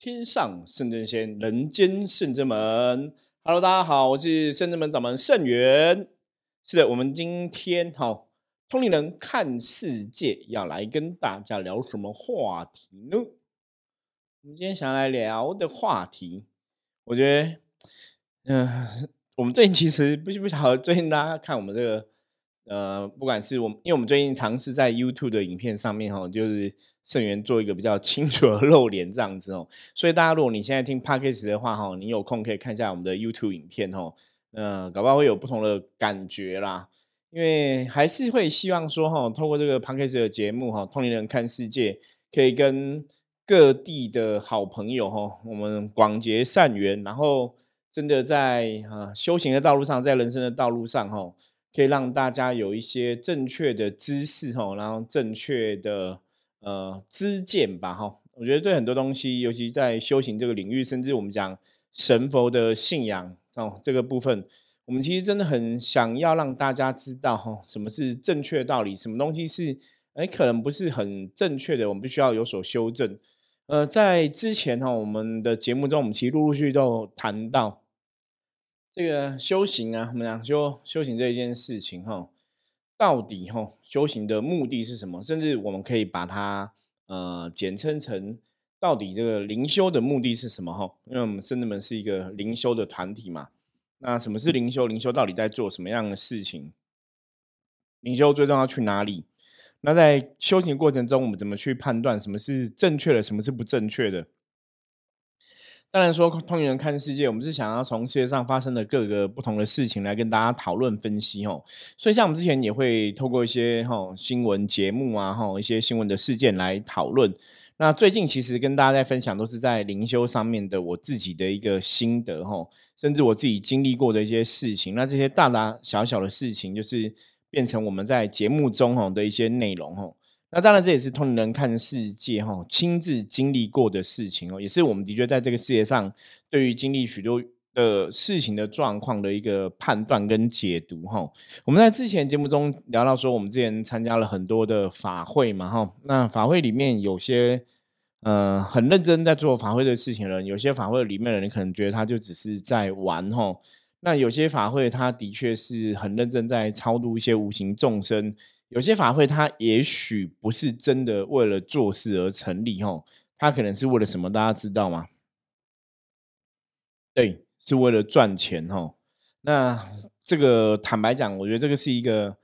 天上圣真仙，人间圣真门。Hello，大家好，我是圣真门掌门圣元。是的，我们今天哈通灵人看世界要来跟大家聊什么话题呢？我们今天想要来聊的话题，我觉得，嗯，我们最近其实不是不晓得，最近大家看我们这个。呃，不管是我们，因为我们最近尝试在 YouTube 的影片上面哈，就是盛元做一个比较清楚的露脸这样子哦，所以大家如果你现在听 Podcast 的话哈，你有空可以看一下我们的 YouTube 影片哦，呃，搞不好会有不同的感觉啦，因为还是会希望说哈，透过这个 Podcast 的节目哈，通灵人看世界，可以跟各地的好朋友哈，我们广结善缘，然后真的在啊修行的道路上，在人生的道路上哈。可以让大家有一些正确的知识哈，然后正确的呃知见吧哈。我觉得对很多东西，尤其在修行这个领域，甚至我们讲神佛的信仰哦这个部分，我们其实真的很想要让大家知道哈，什么是正确道理，什么东西是哎可能不是很正确的，我们必须要有所修正。呃，在之前哈，我们的节目中，我们其实陆陆续续都谈到。这个修行啊，我们讲修修行这一件事情哈，到底哈修行的目的是什么？甚至我们可以把它呃简称成到底这个灵修的目的是什么哈？因为我们圣人们是一个灵修的团体嘛。那什么是灵修？灵修到底在做什么样的事情？灵修最重要去哪里？那在修行过程中，我们怎么去判断什么是正确的，什么是不正确的？当然说，通灵人看世界，我们是想要从世界上发生的各个不同的事情来跟大家讨论分析哦。所以，像我们之前也会透过一些哈新闻节目啊，哈一些新闻的事件来讨论。那最近其实跟大家在分享，都是在灵修上面的我自己的一个心得哈，甚至我自己经历过的一些事情。那这些大大小小的事情，就是变成我们在节目中哈的一些内容哈。那当然，这也是通灵人看世界哈，亲自经历过的事情哦，也是我们的确在这个世界上对于经历许多的事情的状况的一个判断跟解读哈。我们在之前节目中聊到说，我们之前参加了很多的法会嘛哈，那法会里面有些呃很认真在做法会的事情的人，有些法会里面的人可能觉得他就只是在玩哈。那有些法会他的确是很认真在超度一些无形众生。有些法会，它也许不是真的为了做事而成立，吼，它可能是为了什么？大家知道吗？对，是为了赚钱，吼。那这个坦白讲，我觉得这个是一个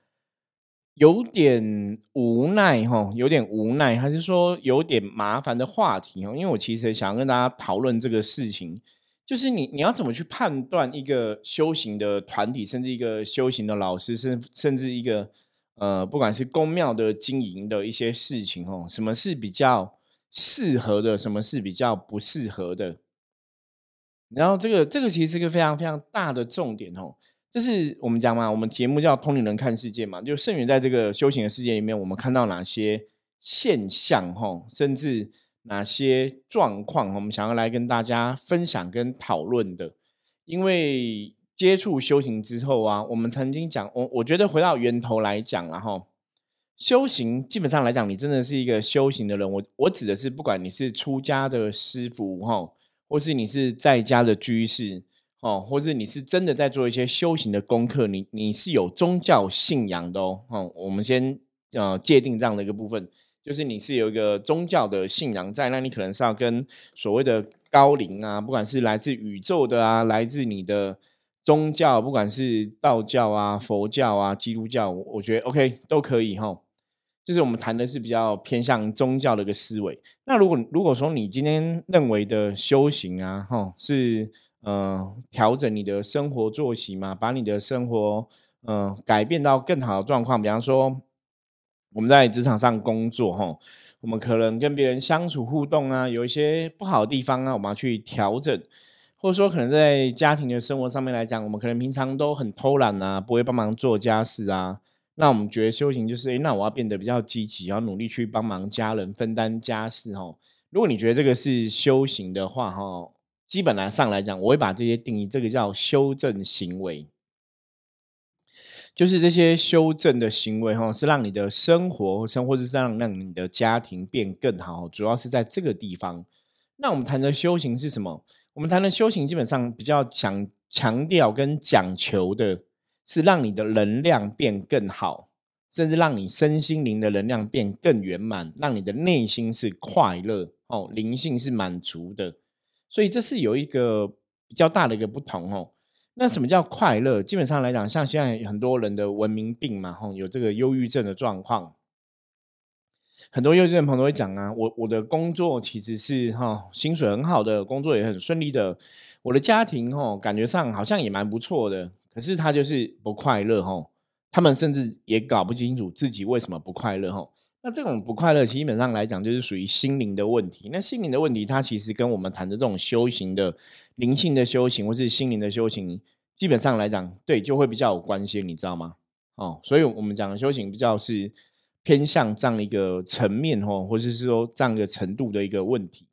有点无奈，吼，有点无奈，还是说有点麻烦的话题，哦。因为我其实想要跟大家讨论这个事情，就是你你要怎么去判断一个修行的团体，甚至一个修行的老师，甚甚至一个。呃，不管是宫庙的经营的一些事情哦，什么是比较适合的，什么是比较不适合的，然后这个这个其实是个非常非常大的重点哦，就是我们讲嘛，我们节目叫《通灵人看世界》嘛，就圣元在这个修行的世界里面，我们看到哪些现象哈，甚至哪些状况，我们想要来跟大家分享跟讨论的，因为。接触修行之后啊，我们曾经讲，我我觉得回到源头来讲，然后修行基本上来讲，你真的是一个修行的人。我我指的是，不管你是出家的师傅哈，或是你是在家的居士哦，或是你是真的在做一些修行的功课，你你是有宗教信仰的哦。哦，我们先呃界定这样的一个部分，就是你是有一个宗教的信仰在，那你可能是要跟所谓的高灵啊，不管是来自宇宙的啊，来自你的。宗教不管是道教啊、佛教啊、基督教，我觉得 OK 都可以哈。就是我们谈的是比较偏向宗教的一个思维。那如果如果说你今天认为的修行啊，哈，是呃调整你的生活作息嘛，把你的生活嗯改变到更好的状况。比方说我们在职场上工作哈，我们可能跟别人相处互动啊，有一些不好的地方啊，我们要去调整。或者说，可能在家庭的生活上面来讲，我们可能平常都很偷懒啊，不会帮忙做家事啊。那我们觉得修行就是，哎，那我要变得比较积极，要努力去帮忙家人分担家事哦。如果你觉得这个是修行的话，哈，基本来上来讲，我会把这些定义，这个叫修正行为，就是这些修正的行为，哈，是让你的生活生，或者是让让你的家庭变更好，主要是在这个地方。那我们谈的修行是什么？我们谈的修行基本上比较强强调跟讲求的是让你的能量变更好，甚至让你身心灵的能量变更圆满，让你的内心是快乐哦，灵性是满足的。所以这是有一个比较大的一个不同哦。那什么叫快乐？基本上来讲，像现在很多人的文明病嘛，吼，有这个忧郁症的状况。很多幼稚的朋友会讲啊，我我的工作其实是哈，薪水很好的，工作也很顺利的，我的家庭哈，感觉上好像也蛮不错的，可是他就是不快乐哈。他们甚至也搞不清楚自己为什么不快乐哈。那这种不快乐，基本上来讲，就是属于心灵的问题。那心灵的问题，它其实跟我们谈的这种修行的灵性的修行，或是心灵的修行，基本上来讲，对，就会比较有关系，你知道吗？哦，所以我们讲的修行比较是偏向这样一个层面，哦，或者是说这样一个程度的一个问题。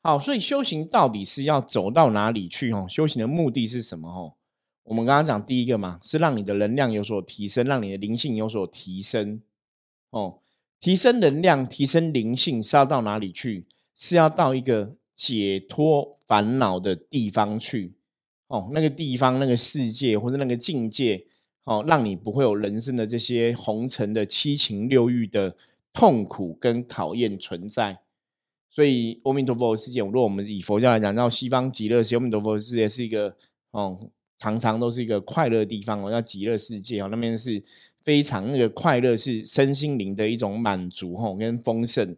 好，所以修行到底是要走到哪里去？哦，修行的目的是什么？哦，我们刚刚讲第一个嘛，是让你的能量有所提升，让你的灵性有所提升。哦。提升能量、提升灵性是要到哪里去？是要到一个解脱烦恼的地方去哦。那个地方、那个世界或者那个境界哦，让你不会有人生的这些红尘的七情六欲的痛苦跟考验存在。所以，阿弥陀佛世界，如果我们以佛教来讲，到西方极乐世界，阿弥陀佛世界是一个哦，常常都是一个快乐的地方哦，叫极乐世界哦，那边是。非常那个快乐是身心灵的一种满足吼，跟丰盛。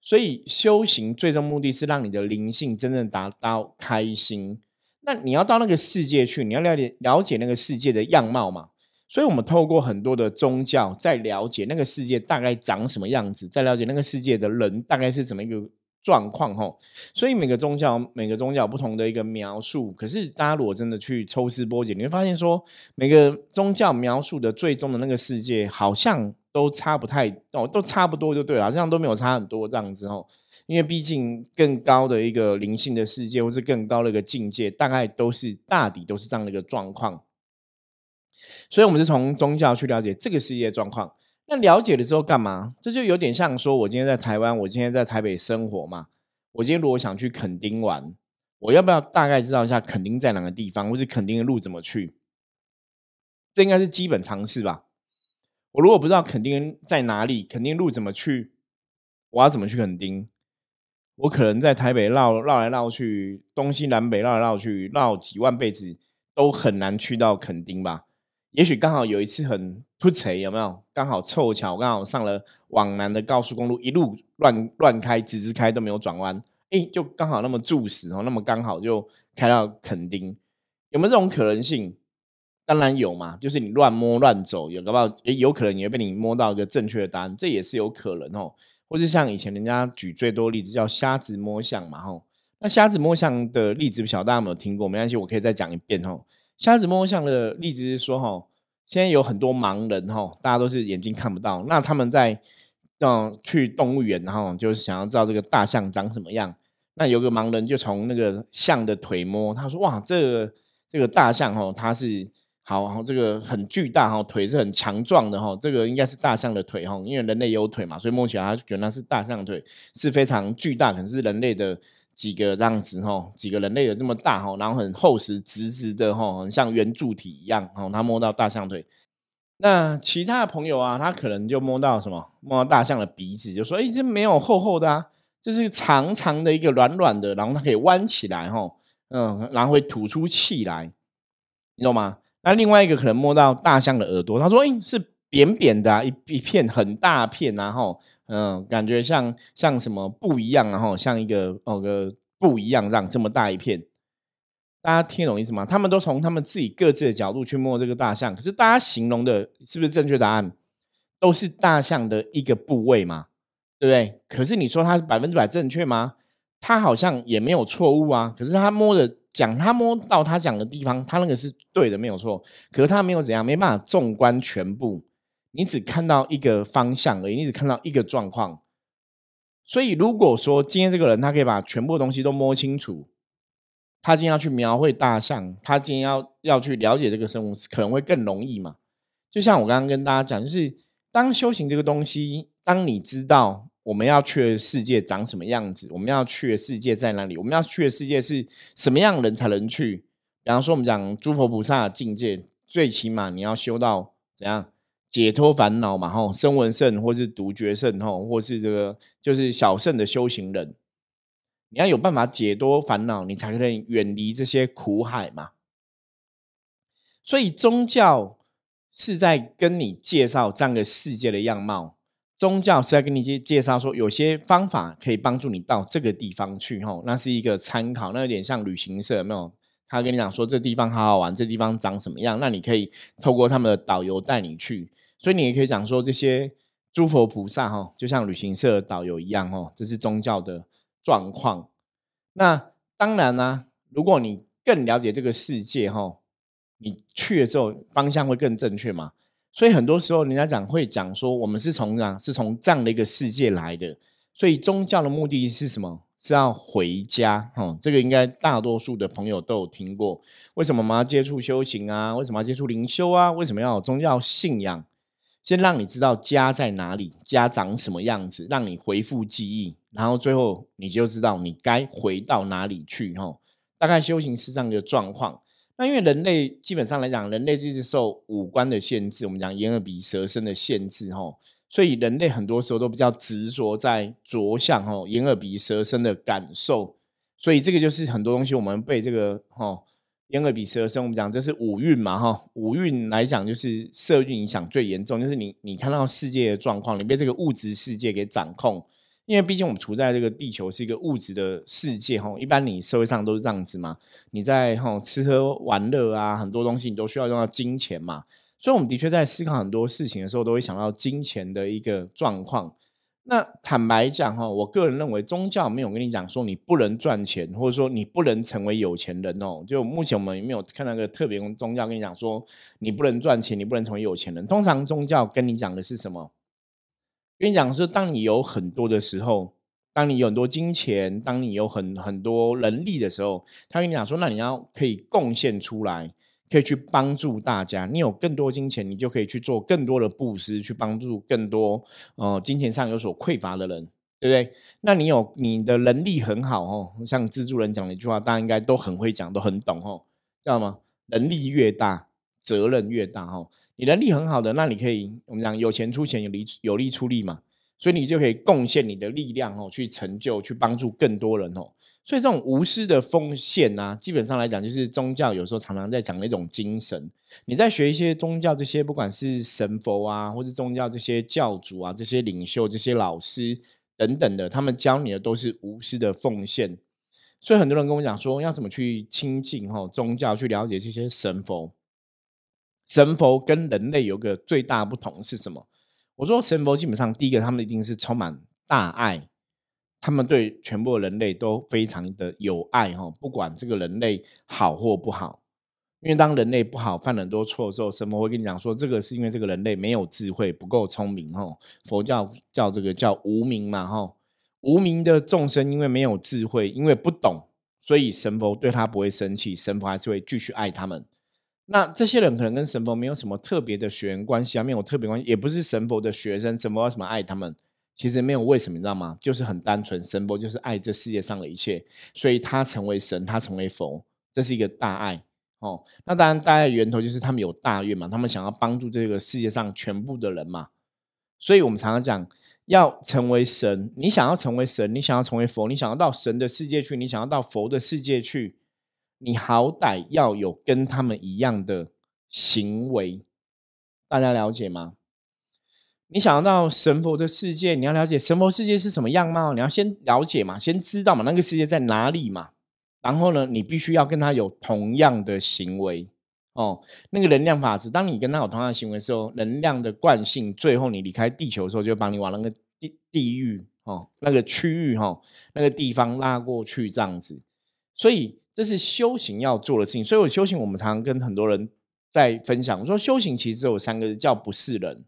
所以修行最终目的是让你的灵性真正达到开心。那你要到那个世界去，你要了解了解那个世界的样貌嘛。所以我们透过很多的宗教，在了解那个世界大概长什么样子，在了解那个世界的人大概是怎么一个。状况吼，所以每个宗教每个宗教不同的一个描述，可是大家如果真的去抽丝剥茧，你会发现说每个宗教描述的最终的那个世界好像都差不太哦，都差不多就对了，好像都没有差很多这样子哦。因为毕竟更高的一个灵性的世界，或是更高的一个境界，大概都是大抵都是这样的一个状况。所以，我们是从宗教去了解这个世界状况。那了解了之后干嘛？这就有点像说，我今天在台湾，我今天在台北生活嘛。我今天如果想去垦丁玩，我要不要大概知道一下垦丁在哪个地方，或是垦丁的路怎么去？这应该是基本常识吧。我如果不知道垦丁在哪里，垦丁路怎么去，我要怎么去垦丁？我可能在台北绕绕来绕去，东西南北绕来绕去，绕几万辈子都很难去到垦丁吧。也许刚好有一次很突锤，有没有？刚好凑巧，刚好上了往南的高速公路，一路乱乱开，直直开都没有转弯，哎，就刚好那么助时哦，那么刚好就开到垦丁，有没有这种可能性？当然有嘛，就是你乱摸乱走，有不好也有可能也被你摸到一个正确的答案，这也是有可能哦。或是像以前人家举最多例子叫瞎子摸象嘛，吼，那瞎子摸象的例子不晓得大家有没有听过？没关系，我可以再讲一遍吼。瞎子摸象的例子是说，吼，现在有很多盲人，吼，大家都是眼睛看不到。那他们在嗯去动物园，然后就是想要知道这个大象长什么样。那有个盲人就从那个象的腿摸，他说：“哇，这个这个大象，哈，它是好，然后这个很巨大，哈，腿是很强壮的，哈，这个应该是大象的腿，哈，因为人类有腿嘛，所以摸起来它觉得是大象腿，是非常巨大，可能是人类的。”几个这样子哈，几个人类有这么大哈，然后很厚实直直的哈，很像圆柱体一样哈。他摸到大象腿，那其他的朋友啊，他可能就摸到什么？摸到大象的鼻子，就说：“哎，这没有厚厚的啊，就是长长的一个软软的，然后它可以弯起来哈，嗯，然后会吐出气来，你懂吗？”那另外一个可能摸到大象的耳朵，他说：“哎，是扁扁的，一一片很大片，然后。”嗯，感觉像像什么布一样，然后像一个哦个布一样，这样这么大一片，大家听懂意思吗？他们都从他们自己各自的角度去摸这个大象，可是大家形容的是不是正确答案？都是大象的一个部位嘛，对不对？可是你说它是百分之百正确吗？它好像也没有错误啊。可是他摸的讲，他摸到他讲的地方，他那个是对的，没有错。可是他没有怎样，没办法纵观全部。你只看到一个方向而已，你只看到一个状况。所以，如果说今天这个人他可以把全部东西都摸清楚，他今天要去描绘大象，他今天要要去了解这个生物，可能会更容易嘛？就像我刚刚跟大家讲，就是当修行这个东西，当你知道我们要去的世界长什么样子？我们要去的世界在哪里？我们要去的世界是什么样人才能去？比方说，我们讲诸佛菩萨的境界，最起码你要修到怎样解脱烦恼嘛？吼，声闻圣或是独觉圣吼，或是这个就是小圣的修行人，你要有办法解脱烦恼，你才能远离这些苦海嘛。所以宗教是在跟你介绍这样的世界的样貌。宗教是在跟你介介绍说，有些方法可以帮助你到这个地方去，吼，那是一个参考，那有点像旅行社，没有？他跟你讲说，这地方好好玩，这地方长什么样，那你可以透过他们的导游带你去。所以你也可以讲说，这些诸佛菩萨，哈，就像旅行社导游一样，哦，这是宗教的状况。那当然呢，如果你更了解这个世界，哈，你去了之后方向会更正确嘛。所以很多时候，人家讲会讲说，我们是从样是从这样的一个世界来的。所以宗教的目的是什么？是要回家。哦，这个应该大多数的朋友都有听过。为什么我们要接触修行啊？为什么要接触灵修啊？为什么要有宗教信仰？先让你知道家在哪里，家长什么样子，让你回复记忆，然后最后你就知道你该回到哪里去。哈，大概修行是这样一个状况。那因为人类基本上来讲，人类就是受五官的限制，我们讲眼耳鼻舌身的限制，吼，所以人类很多时候都比较执着在着相，吼，眼耳鼻舌身的感受，所以这个就是很多东西我们被这个，吼，眼耳鼻舌身，我们讲这是五蕴嘛，哈，五蕴来讲就是色蕴影响最严重，就是你你看到世界的状况，你被这个物质世界给掌控。因为毕竟我们处在这个地球是一个物质的世界哈，一般你社会上都是这样子嘛。你在哈吃喝玩乐啊，很多东西你都需要用到金钱嘛。所以我们的确在思考很多事情的时候，都会想到金钱的一个状况。那坦白讲哈，我个人认为宗教没有跟你讲说你不能赚钱，或者说你不能成为有钱人哦。就目前我们没有看到个特别宗教跟你讲说你不能赚钱，你不能成为有钱人。通常宗教跟你讲的是什么？跟你讲是，当你有很多的时候，当你有很多金钱，当你有很很多能力的时候，他跟你讲说，那你要可以贡献出来，可以去帮助大家。你有更多金钱，你就可以去做更多的布施，去帮助更多呃金钱上有所匮乏的人，对不对？那你有你的能力很好哦，像蜘蛛人讲的一句话，大家应该都很会讲，都很懂哦，知道吗？能力越大，责任越大哦。你能力很好的，那你可以我们讲有钱出钱，有力有力出力嘛，所以你就可以贡献你的力量哦，去成就，去帮助更多人哦。所以这种无私的奉献啊，基本上来讲，就是宗教有时候常常在讲那种精神。你在学一些宗教这些，不管是神佛啊，或是宗教这些教主啊，这些领袖、这些老师等等的，他们教你的都是无私的奉献。所以很多人跟我讲说，要怎么去亲近吼宗教，去了解这些神佛。神佛跟人类有个最大不同是什么？我说神佛基本上第一个，他们一定是充满大爱，他们对全部人类都非常的有爱哈，不管这个人类好或不好。因为当人类不好，犯很多错的时候，神佛会跟你讲说，这个是因为这个人类没有智慧，不够聪明哈。佛教叫这个叫无名嘛哈，无名的众生因为没有智慧，因为不懂，所以神佛对他不会生气，神佛还是会继续爱他们。那这些人可能跟神佛没有什么特别的血缘关系啊，没有特别关系，也不是神佛的学生，神佛为什么爱他们？其实没有为什么，你知道吗？就是很单纯，神佛就是爱这世界上的一切，所以他成为神，他成为佛，这是一个大爱哦。那当然，大爱源头就是他们有大愿嘛，他们想要帮助这个世界上全部的人嘛。所以我们常常讲，要成为神，你想要成为神，你想要成为佛，你想要到神的世界去，你想要到佛的世界去。你好歹要有跟他们一样的行为，大家了解吗？你想要到神佛的世界，你要了解神佛世界是什么样貌，你要先了解嘛，先知道嘛，那个世界在哪里嘛。然后呢，你必须要跟他有同样的行为哦。那个能量法则，当你跟他有同样的行为的时候，能量的惯性，最后你离开地球的时候，就把你往那个地地狱哦，那个区域哈，那个地方拉过去，这样子。所以。这是修行要做的事情，所以我修行，我们常常跟很多人在分享。我说修行其实只有三个字，叫不是人。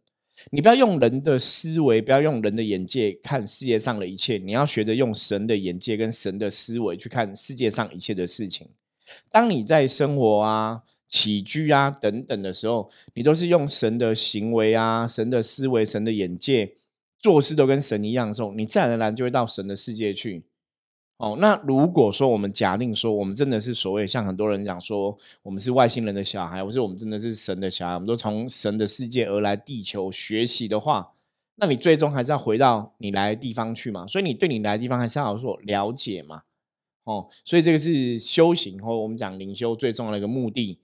你不要用人的思维，不要用人的眼界看世界上的一切，你要学着用神的眼界跟神的思维去看世界上一切的事情。当你在生活啊、起居啊等等的时候，你都是用神的行为啊、神的思维、神的眼界。做事都跟神一样的时候，你自然而然就会到神的世界去。哦，那如果说我们假定说我们真的是所谓像很多人讲说我们是外星人的小孩，或是我们真的是神的小孩，我们都从神的世界而来地球学习的话，那你最终还是要回到你来的地方去嘛？所以你对你来的地方还是要有所了解嘛？哦，所以这个是修行或我们讲灵修最重要的一个目的，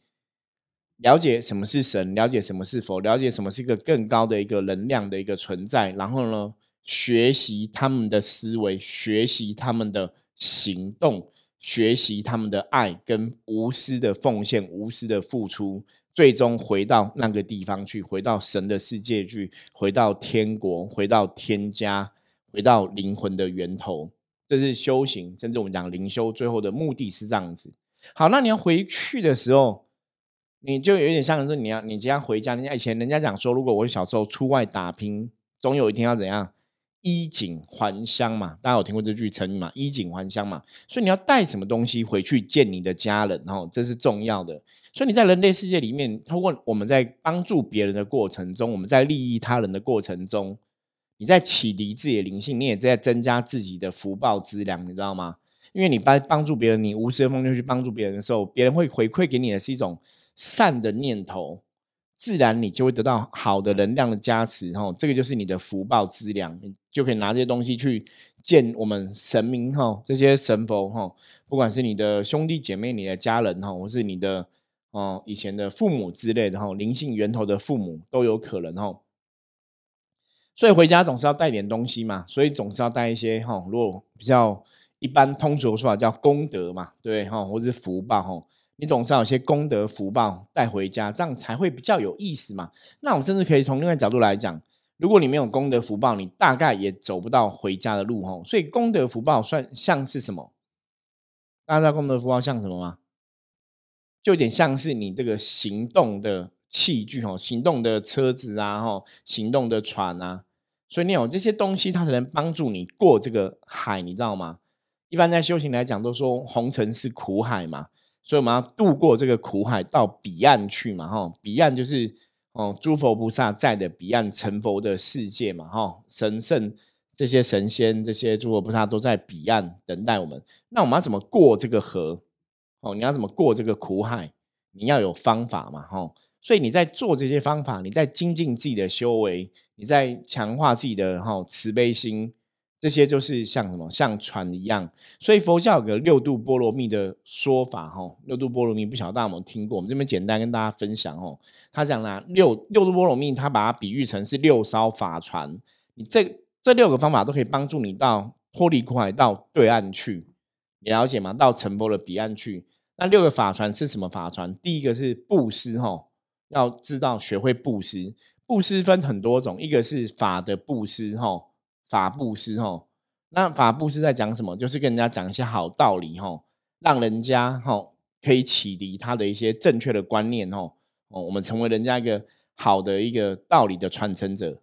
了解什么是神，了解什么是佛，了解什么是一个更高的一个能量的一个存在，然后呢，学习他们的思维，学习他们的。行动，学习他们的爱跟无私的奉献、无私的付出，最终回到那个地方去，回到神的世界去，回到天国，回到天家，回到灵魂的源头。这是修行，甚至我们讲灵修，最后的目的是这样子。好，那你要回去的时候，你就有点像是，你要你今天回家。人家以前人家讲说，如果我小时候出外打拼，总有一天要怎样？衣锦还乡嘛，大家有听过这句成语嘛？衣锦还乡嘛，所以你要带什么东西回去见你的家人，然后这是重要的。所以你在人类世界里面，通过我们在帮助别人的过程中，我们在利益他人的过程中，你在启迪自己的灵性，你也在增加自己的福报资粮，你知道吗？因为你帮帮助别人，你无私的奉献去帮助别人的时候，别人会回馈给你的是一种善的念头。自然你就会得到好的能量的加持，哈，这个就是你的福报资粮，你就可以拿这些东西去见我们神明，哈，这些神佛，哈，不管是你的兄弟姐妹、你的家人，哈，或是你的哦以前的父母之类的，哈，灵性源头的父母都有可能，哈。所以回家总是要带点东西嘛，所以总是要带一些，哈，如果比较一般通俗的说法叫功德嘛，对，哈，或是福报，哈。你总是要有些功德福报带回家，这样才会比较有意思嘛。那我们甚至可以从另外角度来讲，如果你没有功德福报，你大概也走不到回家的路吼。所以功德福报算像是什么？大家知道功德福报像什么吗？就有点像是你这个行动的器具吼，行动的车子啊，吼，行动的船啊。所以你有这些东西，它才能帮助你过这个海，你知道吗？一般在修行来讲，都说红尘是苦海嘛。所以我们要渡过这个苦海到彼岸去嘛，哈，彼岸就是哦，诸佛菩萨在的彼岸成佛的世界嘛，哈，神圣这些神仙、这些诸佛菩萨都在彼岸等待我们。那我们要怎么过这个河？哦，你要怎么过这个苦海？你要有方法嘛，哈。所以你在做这些方法，你在精进自己的修为，你在强化自己的哈慈悲心。这些就是像什么，像船一样。所以佛教有个六度波罗蜜的说法，哈，六度波罗蜜不晓得大家有没有听过？我们这边简单跟大家分享哦。他讲啦，六六度波罗蜜，他把它比喻成是六艘法船。你这这六个方法都可以帮助你到脱离苦海到对岸去，你了解吗？到成佛的彼岸去。那六个法船是什么法船？第一个是布施，哈，要知道学会布施。布施分很多种，一个是法的布施，哈。法布施吼，那法布施在讲什么？就是跟人家讲一些好道理吼，让人家吼可以启迪他的一些正确的观念吼哦，我们成为人家一个好的一个道理的传承者。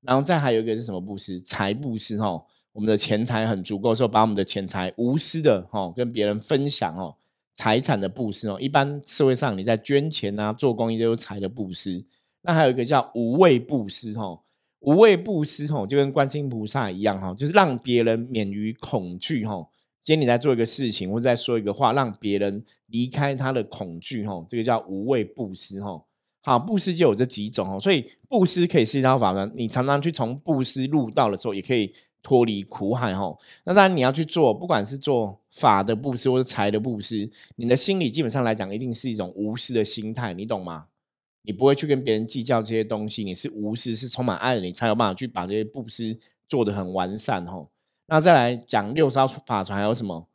然后再还有一个是什么布施？财布施吼，我们的钱财很足够的时候，把我们的钱财无私的吼跟别人分享哦，财产的布施哦。一般社会上你在捐钱啊、做公益都是财的布施。那还有一个叫无畏布施吼。无畏布施吼，就跟观世音菩萨一样哈，就是让别人免于恐惧哈。今天你在做一个事情，或者在说一个话，让别人离开他的恐惧哈，这个叫无畏布施哈。好，布施就有这几种哦，所以布施可以是一套法门。你常常去从布施入道的时候，也可以脱离苦海哈。那当然你要去做，不管是做法的布施或者财的布施，你的心理基本上来讲，一定是一种无私的心态，你懂吗？你不会去跟别人计较这些东西，你是无私，是充满爱的，你才有办法去把这些布施做得很完善吼。那再来讲六招法传，还有什么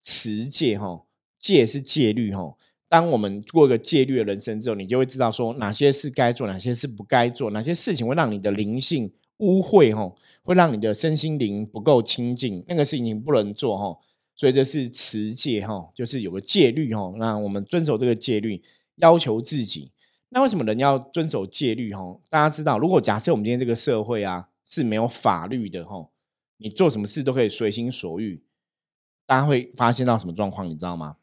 持戒吼？戒是戒律吼。当我们过一个戒律的人生之后，你就会知道说哪些是该做，哪些是不该做，哪些事情会让你的灵性污秽吼，会让你的身心灵不够清净，那个事情不能做吼。所以这是持戒吼，就是有个戒律吼。那我们遵守这个戒律，要求自己。那为什么人要遵守戒律？哈，大家知道，如果假设我们今天这个社会啊是没有法律的，哈，你做什么事都可以随心所欲，大家会发现到什么状况？你知道吗？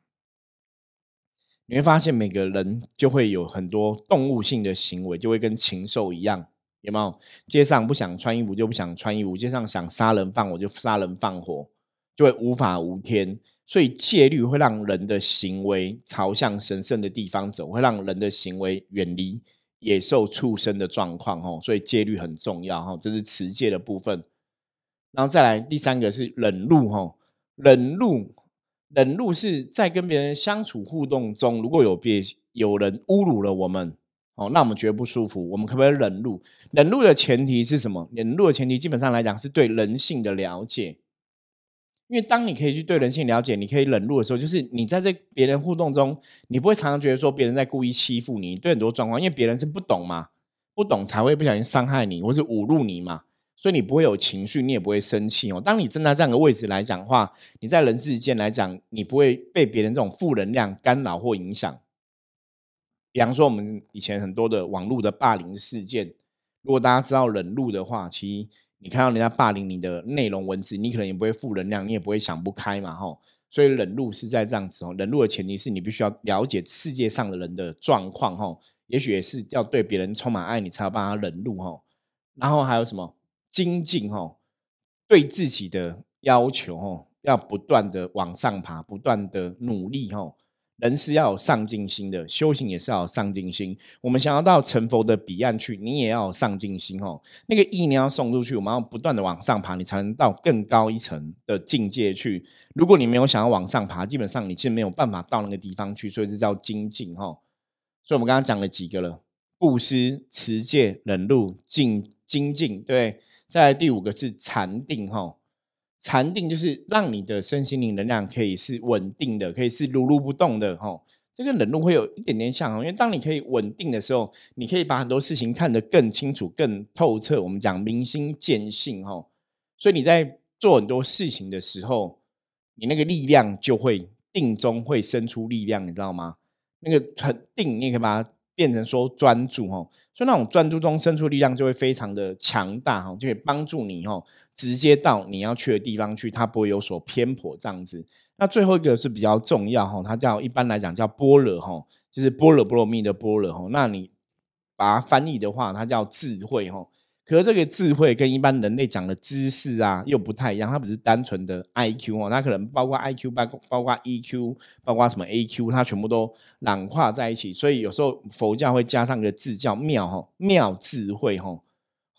你会发现每个人就会有很多动物性的行为，就会跟禽兽一样，有没有？街上不想穿衣服就不想穿衣服，街上想杀人放火就杀人放火，就会无法无天。所以戒律会让人的行为朝向神圣的地方走，会让人的行为远离野兽畜生的状况。哦，所以戒律很重要。哈，这是持戒的部分。然后再来第三个是忍怒。吼，忍怒，忍怒是在跟别人相处互动中，如果有别有人侮辱了我们。哦，那我们觉得不舒服，我们可不可以忍辱？忍辱的前提是什么？忍辱的前提基本上来讲是对人性的了解。因为当你可以去对人性了解，你可以冷怒的时候，就是你在这别人互动中，你不会常常觉得说别人在故意欺负你。对很多状况，因为别人是不懂嘛，不懂才会不小心伤害你，或是侮辱你嘛，所以你不会有情绪，你也不会生气哦。当你站在这样的位置来讲话，你在人世间来讲，你不会被别人这种负能量干扰或影响。比方说，我们以前很多的网络的霸凌事件，如果大家知道冷怒的话，其实你看到人家霸凌你的内容文字，你可能也不会负能量，你也不会想不开嘛，吼。所以忍辱是在这样子哦，忍辱的前提是你必须要了解世界上的人的状况，吼。也许也是要对别人充满爱，你才要帮他忍辱，吼。然后还有什么精进，吼，对自己的要求，吼，要不断的往上爬，不断的努力，吼。人是要有上进心的，修行也是要有上进心。我们想要到成佛的彼岸去，你也要有上进心哦。那个意你要送出去，我们要不断的往上爬，你才能到更高一层的境界去。如果你没有想要往上爬，基本上你是没有办法到那个地方去，所以这叫精进哈。所以我们刚刚讲了几个了：布施、持戒、忍辱、精精进，对。再来第五个是禅定哈。禅定就是让你的身心灵能量可以是稳定的，可以是如如不动的哈。这个冷怒会有一点点像，因为当你可以稳定的时候，你可以把很多事情看得更清楚、更透彻。我们讲明心见性哈，所以你在做很多事情的时候，你那个力量就会定中会生出力量，你知道吗？那个很定，你可以把它变成说专注哦，所以那种专注中生出力量就会非常的强大哈，就可以帮助你哦。直接到你要去的地方去，它不会有所偏颇这样子。那最后一个是比较重要哈，它叫一般来讲叫般若哈，就是般若波罗蜜的般若哈。那你把它翻译的话，它叫智慧哈。可是这个智慧跟一般人类讲的知识啊又不太一样，它不是单纯的 I Q 哦，它可能包括 I Q 包包括 E Q，包括什么 A Q，它全部都揽化在一起。所以有时候佛教会加上一个字叫妙哈，妙智慧哈。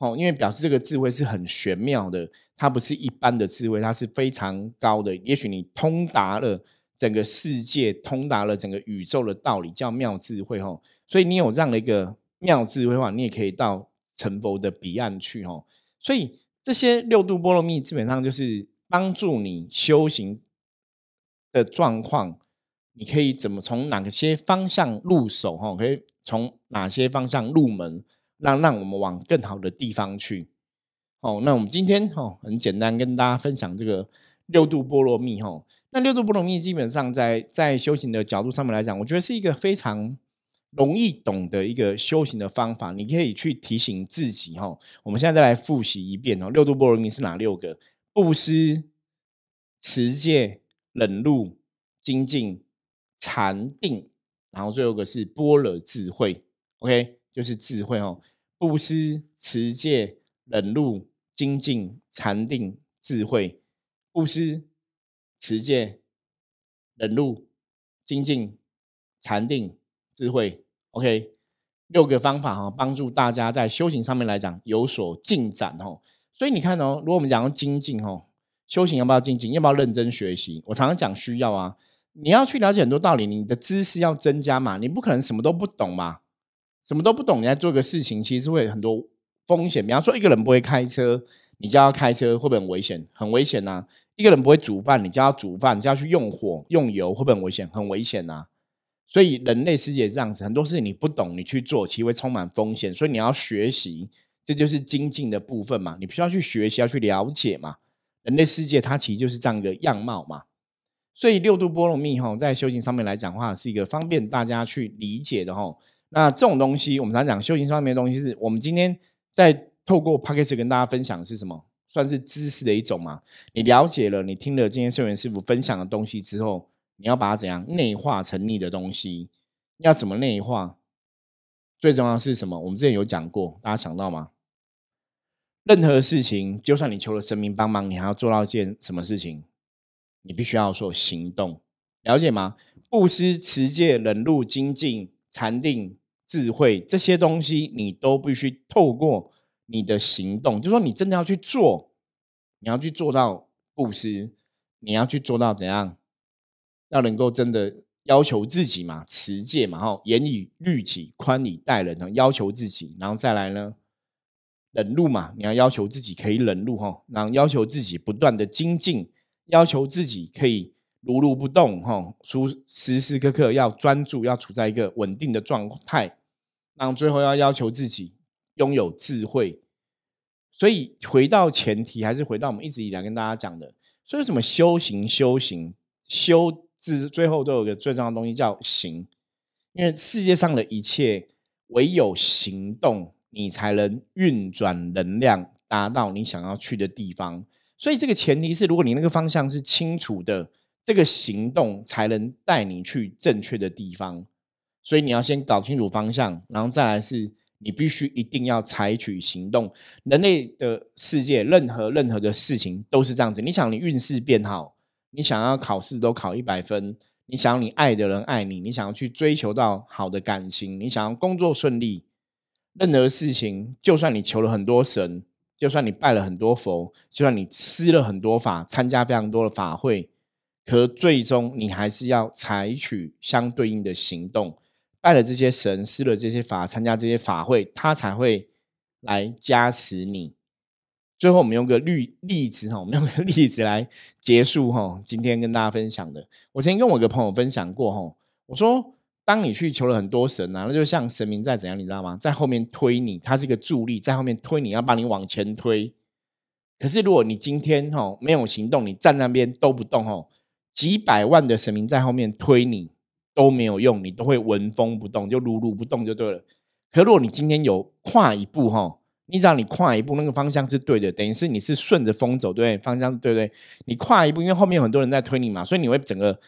哦，因为表示这个智慧是很玄妙的，它不是一般的智慧，它是非常高的。也许你通达了整个世界，通达了整个宇宙的道理，叫妙智慧。吼，所以你有这样的一个妙智慧的话，你也可以到成佛的彼岸去。吼，所以这些六度波罗蜜基本上就是帮助你修行的状况，你可以怎么从哪些方向入手？哈，可以从哪些方向入门？让让我们往更好的地方去。哦，那我们今天哦很简单跟大家分享这个六度波罗蜜。哈，那六度波罗蜜基本上在在修行的角度上面来讲，我觉得是一个非常容易懂的一个修行的方法。你可以去提醒自己。哈，我们现在再来复习一遍哦。六度波罗蜜是哪六个？布施、持戒、忍辱、精进、禅定，然后最后一个是般若智慧。OK。就是智慧哦，布施、持戒、忍辱、精进、禅定、智慧。布施、持戒、忍辱、精进、禅定、智慧。OK，六个方法哈，帮助大家在修行上面来讲有所进展哦。所以你看哦，如果我们讲要精进哦，修行要不要精进？要不要认真学习？我常常讲需要啊，你要去了解很多道理，你的知识要增加嘛，你不可能什么都不懂嘛。什么都不懂，你在做一个事情，其实会很多风险。比方说，一个人不会开车，你就要开车，会不会很危险？很危险呐！一个人不会煮饭，你就要煮饭，就要去用火、用油，会不会很危险？很危险呐！所以人类世界是这样子，很多事情你不懂，你去做，其实会充满风险。所以你要学习，这就是精进的部分嘛。你必须要去学习，要去了解嘛。人类世界它其实就是这样一个样貌嘛。所以六度波罗蜜哈，在修行上面来讲话，是一个方便大家去理解的哈。那这种东西，我们常讲修行上面的东西，是我们今天在透过 p a c k a g e 跟大家分享的是什么？算是知识的一种嘛？你了解了，你听了今天圣元师傅分享的东西之后，你要把它怎样内化成你的东西？要怎么内化？最重要是什么？我们之前有讲过，大家想到吗？任何事情，就算你求了神明帮忙，你还要做到一件什么事情？你必须要做行动，了解吗？布施、持戒、忍辱、精进、禅定、智慧这些东西，你都必须透过你的行动，就说你真的要去做，你要去做到布施，你要去做到怎样，要能够真的要求自己嘛，持戒嘛，哈，严以律己，宽以待人，要求自己，然后再来呢？忍辱嘛，你要要求自己可以忍辱哈，然后要求自己不断的精进，要求自己可以如如不动哈，出时时刻刻要专注，要处在一个稳定的状态，然后最后要要求自己拥有智慧。所以回到前提，还是回到我们一直以来跟大家讲的，所以什么修行、修行、修至最后都有个最重要的东西叫行，因为世界上的一切唯有行动。你才能运转能量，达到你想要去的地方。所以这个前提是，如果你那个方向是清楚的，这个行动才能带你去正确的地方。所以你要先搞清楚方向，然后再来是，你必须一定要采取行动。人类的世界，任何任何的事情都是这样子。你想你运势变好，你想要考试都考一百分，你想要你爱的人爱你，你想要去追求到好的感情，你想要工作顺利。任何事情，就算你求了很多神，就算你拜了很多佛，就算你施了很多法，参加非常多的法会，可最终你还是要采取相对应的行动。拜了这些神，施了这些法，参加这些法会，他才会来加持你。最后，我们用个例例子哈，我们用个例子来结束哈。今天跟大家分享的，我曾经跟我一个朋友分享过哈，我说。当你去求了很多神啊，那就像神明在怎样，你知道吗？在后面推你，他是一个助力，在后面推你，要把你往前推。可是如果你今天哈没有行动，你站那边都不动哈，几百万的神明在后面推你都没有用，你都会纹风不动，就如如不动就对了。可如果你今天有跨一步哈，你只要你跨一步，那个方向是对的，等于是你是顺着风走，对方向对不对？你跨一步，因为后面有很多人在推你嘛，所以你会整个。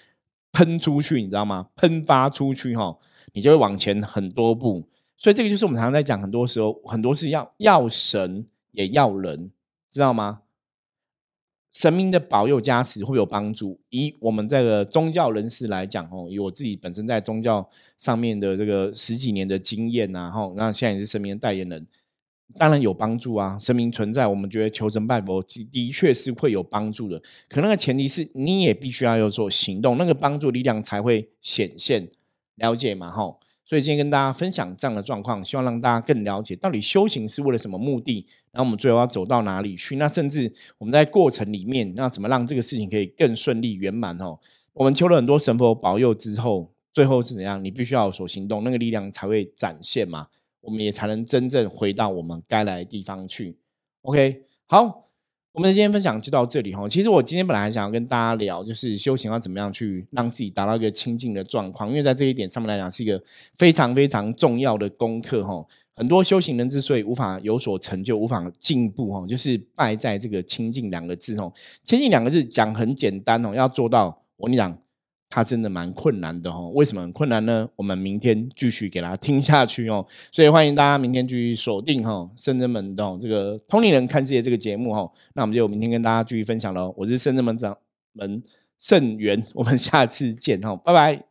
喷出去，你知道吗？喷发出去哈，你就会往前很多步。所以这个就是我们常常在讲，很多时候很多是要要神也要人，知道吗？神明的保佑加持会有帮助。以我们这个宗教人士来讲哦，以我自己本身在宗教上面的这个十几年的经验呐，哈，那现在也是神明的代言人。当然有帮助啊！神明存在，我们觉得求神拜佛的确是会有帮助的。可那个前提是你也必须要有所行动，那个帮助力量才会显现。了解嘛？哈！所以今天跟大家分享这样的状况，希望让大家更了解到底修行是为了什么目的，然后我们最后要走到哪里去。那甚至我们在过程里面，那怎么让这个事情可以更顺利圆满？哦，我们求了很多神佛保佑之后，最后是怎样？你必须要有所行动，那个力量才会展现嘛。我们也才能真正回到我们该来的地方去。OK，好，我们今天分享就到这里哈。其实我今天本来还想要跟大家聊，就是修行要怎么样去让自己达到一个清净的状况，因为在这一点上面来讲是一个非常非常重要的功课哈。很多修行人之所以无法有所成就、无法进步哈，就是败在这个清净两个字哦。清净两个字讲很简单哦，要做到我跟你讲。他真的蛮困难的哦，为什么很困难呢？我们明天继续给大家听下去哦，所以欢迎大家明天继续锁定哈深圳门的这个同龄人看世界这个节目哈，那我们就明天跟大家继续分享喽。我是深圳门掌门盛元，我们下次见哈，拜拜。